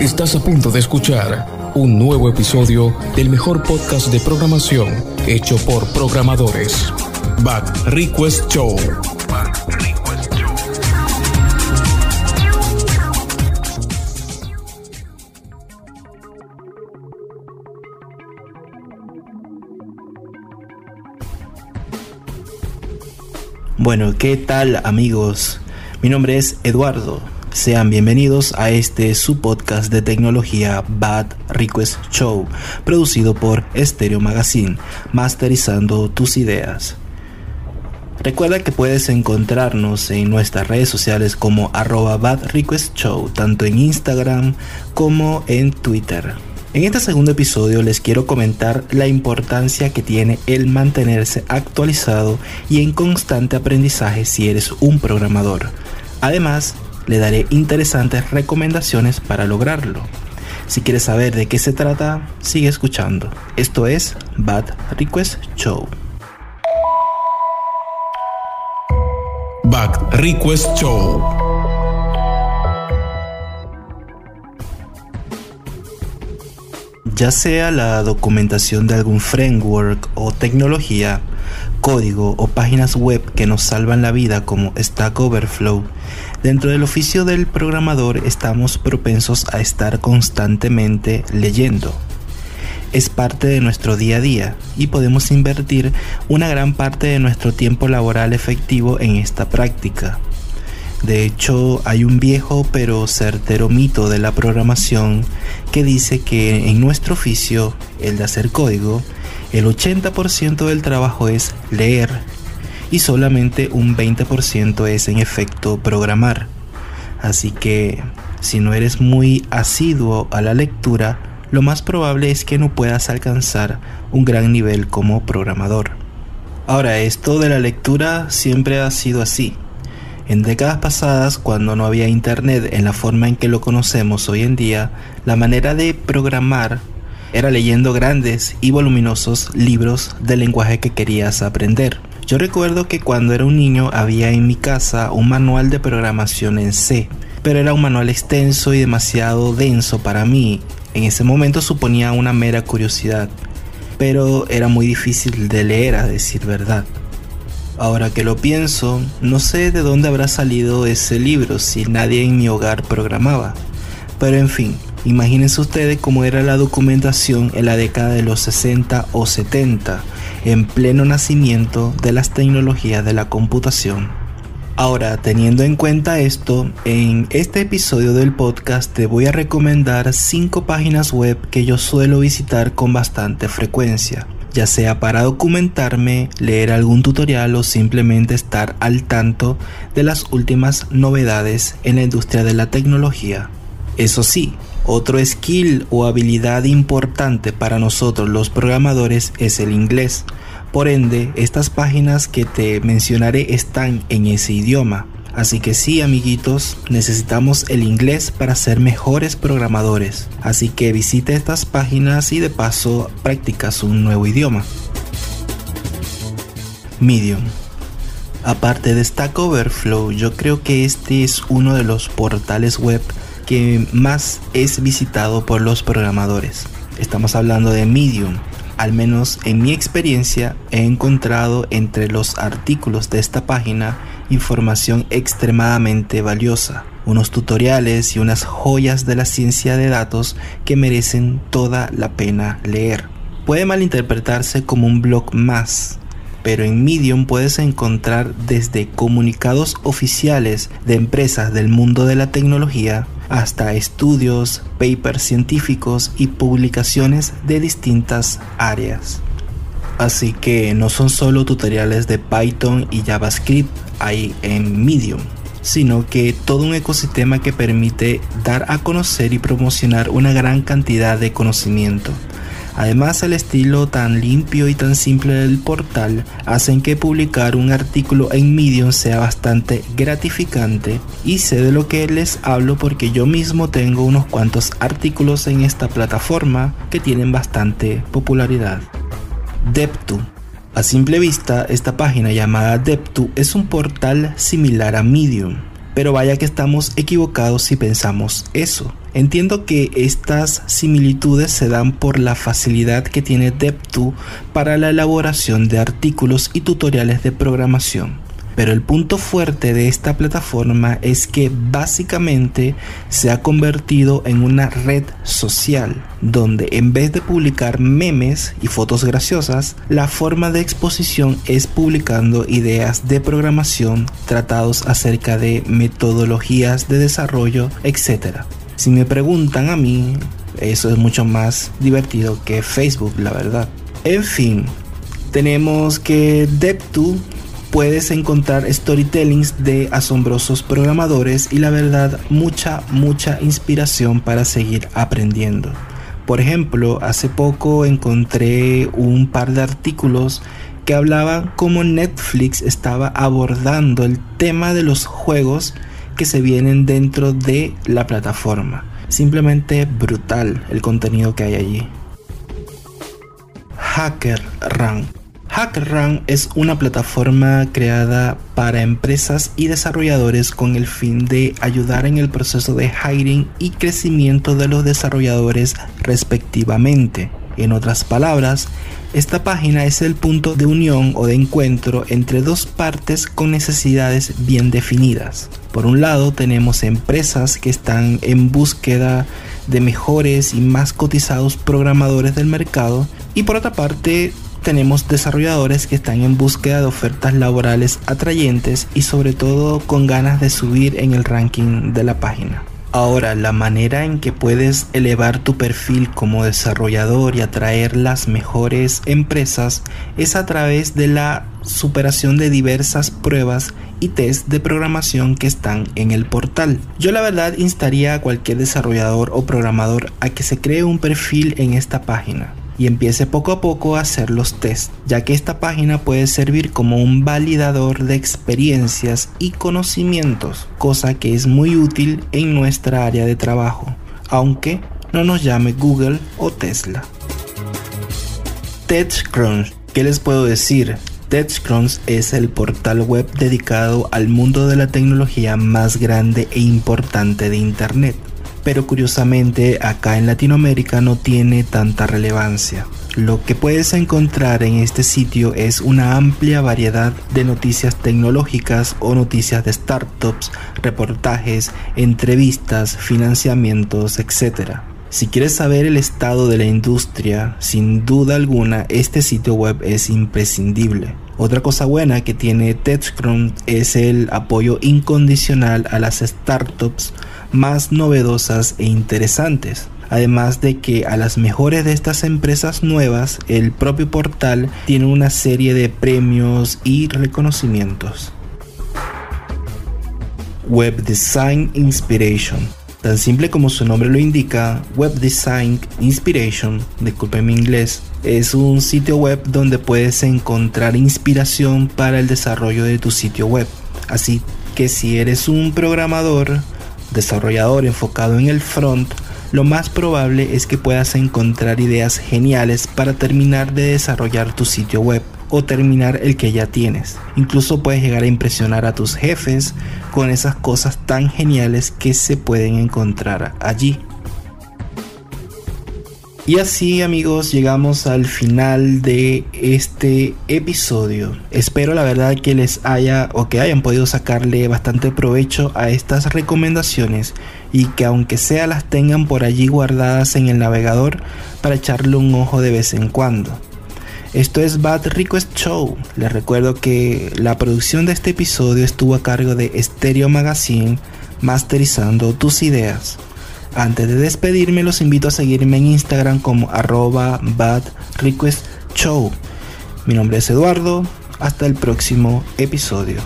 Estás a punto de escuchar un nuevo episodio del mejor podcast de programación hecho por programadores. Back Request Show. Bueno, ¿qué tal amigos? Mi nombre es Eduardo sean bienvenidos a este su podcast de tecnología Bad Request Show, producido por Stereo Magazine, masterizando tus ideas. Recuerda que puedes encontrarnos en nuestras redes sociales como arroba Bad Request Show, tanto en Instagram como en Twitter. En este segundo episodio les quiero comentar la importancia que tiene el mantenerse actualizado y en constante aprendizaje si eres un programador. Además, le daré interesantes recomendaciones para lograrlo. Si quieres saber de qué se trata, sigue escuchando. Esto es Bad Request Show. Bad Request Show. Ya sea la documentación de algún framework o tecnología, código o páginas web que nos salvan la vida como Stack Overflow, dentro del oficio del programador estamos propensos a estar constantemente leyendo. Es parte de nuestro día a día y podemos invertir una gran parte de nuestro tiempo laboral efectivo en esta práctica. De hecho, hay un viejo pero certero mito de la programación que dice que en nuestro oficio, el de hacer código, el 80% del trabajo es leer y solamente un 20% es en efecto programar. Así que si no eres muy asiduo a la lectura, lo más probable es que no puedas alcanzar un gran nivel como programador. Ahora, esto de la lectura siempre ha sido así. En décadas pasadas, cuando no había internet en la forma en que lo conocemos hoy en día, la manera de programar era leyendo grandes y voluminosos libros del lenguaje que querías aprender. Yo recuerdo que cuando era un niño había en mi casa un manual de programación en C, pero era un manual extenso y demasiado denso para mí. En ese momento suponía una mera curiosidad, pero era muy difícil de leer a decir verdad. Ahora que lo pienso, no sé de dónde habrá salido ese libro si nadie en mi hogar programaba. Pero en fin, Imagínense ustedes cómo era la documentación en la década de los 60 o 70, en pleno nacimiento de las tecnologías de la computación. Ahora, teniendo en cuenta esto, en este episodio del podcast te voy a recomendar 5 páginas web que yo suelo visitar con bastante frecuencia, ya sea para documentarme, leer algún tutorial o simplemente estar al tanto de las últimas novedades en la industria de la tecnología. Eso sí, otro skill o habilidad importante para nosotros los programadores es el inglés. Por ende, estas páginas que te mencionaré están en ese idioma. Así que sí, amiguitos, necesitamos el inglés para ser mejores programadores. Así que visite estas páginas y de paso practicas un nuevo idioma. Medium. Aparte de Stack Overflow, yo creo que este es uno de los portales web que más es visitado por los programadores. Estamos hablando de Medium. Al menos en mi experiencia he encontrado entre los artículos de esta página información extremadamente valiosa, unos tutoriales y unas joyas de la ciencia de datos que merecen toda la pena leer. Puede malinterpretarse como un blog más, pero en Medium puedes encontrar desde comunicados oficiales de empresas del mundo de la tecnología hasta estudios, papers científicos y publicaciones de distintas áreas. Así que no son solo tutoriales de Python y JavaScript ahí en Medium, sino que todo un ecosistema que permite dar a conocer y promocionar una gran cantidad de conocimiento Además, el estilo tan limpio y tan simple del portal hacen que publicar un artículo en Medium sea bastante gratificante. Y sé de lo que les hablo porque yo mismo tengo unos cuantos artículos en esta plataforma que tienen bastante popularidad. Deptu. A simple vista, esta página llamada Deptu es un portal similar a Medium, Pero vaya que estamos equivocados si pensamos eso. Entiendo que estas similitudes se dan por la facilidad que tiene DevTo para la elaboración de artículos y tutoriales de programación. Pero el punto fuerte de esta plataforma es que básicamente se ha convertido en una red social, donde en vez de publicar memes y fotos graciosas, la forma de exposición es publicando ideas de programación, tratados acerca de metodologías de desarrollo, etc. Si me preguntan a mí, eso es mucho más divertido que Facebook, la verdad. En fin, tenemos que DevTo puedes encontrar storytellings de asombrosos programadores y la verdad mucha, mucha inspiración para seguir aprendiendo. Por ejemplo, hace poco encontré un par de artículos que hablaban cómo Netflix estaba abordando el tema de los juegos que se vienen dentro de la plataforma. Simplemente brutal el contenido que hay allí. Hacker Rank HackerRank es una plataforma creada para empresas y desarrolladores con el fin de ayudar en el proceso de hiring y crecimiento de los desarrolladores respectivamente. En otras palabras, esta página es el punto de unión o de encuentro entre dos partes con necesidades bien definidas. Por un lado tenemos empresas que están en búsqueda de mejores y más cotizados programadores del mercado y por otra parte tenemos desarrolladores que están en búsqueda de ofertas laborales atrayentes y sobre todo con ganas de subir en el ranking de la página. Ahora, la manera en que puedes elevar tu perfil como desarrollador y atraer las mejores empresas es a través de la superación de diversas pruebas y test de programación que están en el portal. Yo la verdad instaría a cualquier desarrollador o programador a que se cree un perfil en esta página y empiece poco a poco a hacer los tests, ya que esta página puede servir como un validador de experiencias y conocimientos, cosa que es muy útil en nuestra área de trabajo, aunque no nos llame Google o Tesla. TechCrunch, ¿qué les puedo decir? TechCrunch es el portal web dedicado al mundo de la tecnología más grande e importante de Internet pero curiosamente acá en Latinoamérica no tiene tanta relevancia. Lo que puedes encontrar en este sitio es una amplia variedad de noticias tecnológicas o noticias de startups, reportajes, entrevistas, financiamientos, etc. Si quieres saber el estado de la industria, sin duda alguna este sitio web es imprescindible. Otra cosa buena que tiene TechCrunch es el apoyo incondicional a las startups más novedosas e interesantes. Además de que a las mejores de estas empresas nuevas, el propio portal tiene una serie de premios y reconocimientos. Web Design Inspiration. Tan simple como su nombre lo indica, Web Design Inspiration, disculpen mi inglés, es un sitio web donde puedes encontrar inspiración para el desarrollo de tu sitio web. Así que si eres un programador, desarrollador enfocado en el front, lo más probable es que puedas encontrar ideas geniales para terminar de desarrollar tu sitio web o terminar el que ya tienes. Incluso puedes llegar a impresionar a tus jefes con esas cosas tan geniales que se pueden encontrar allí. Y así amigos llegamos al final de este episodio. Espero la verdad que les haya o que hayan podido sacarle bastante provecho a estas recomendaciones y que aunque sea las tengan por allí guardadas en el navegador para echarle un ojo de vez en cuando. Esto es Bad Request Show. Les recuerdo que la producción de este episodio estuvo a cargo de Stereo Magazine, masterizando tus ideas. Antes de despedirme, los invito a seguirme en Instagram como arroba bad request show. Mi nombre es Eduardo. Hasta el próximo episodio.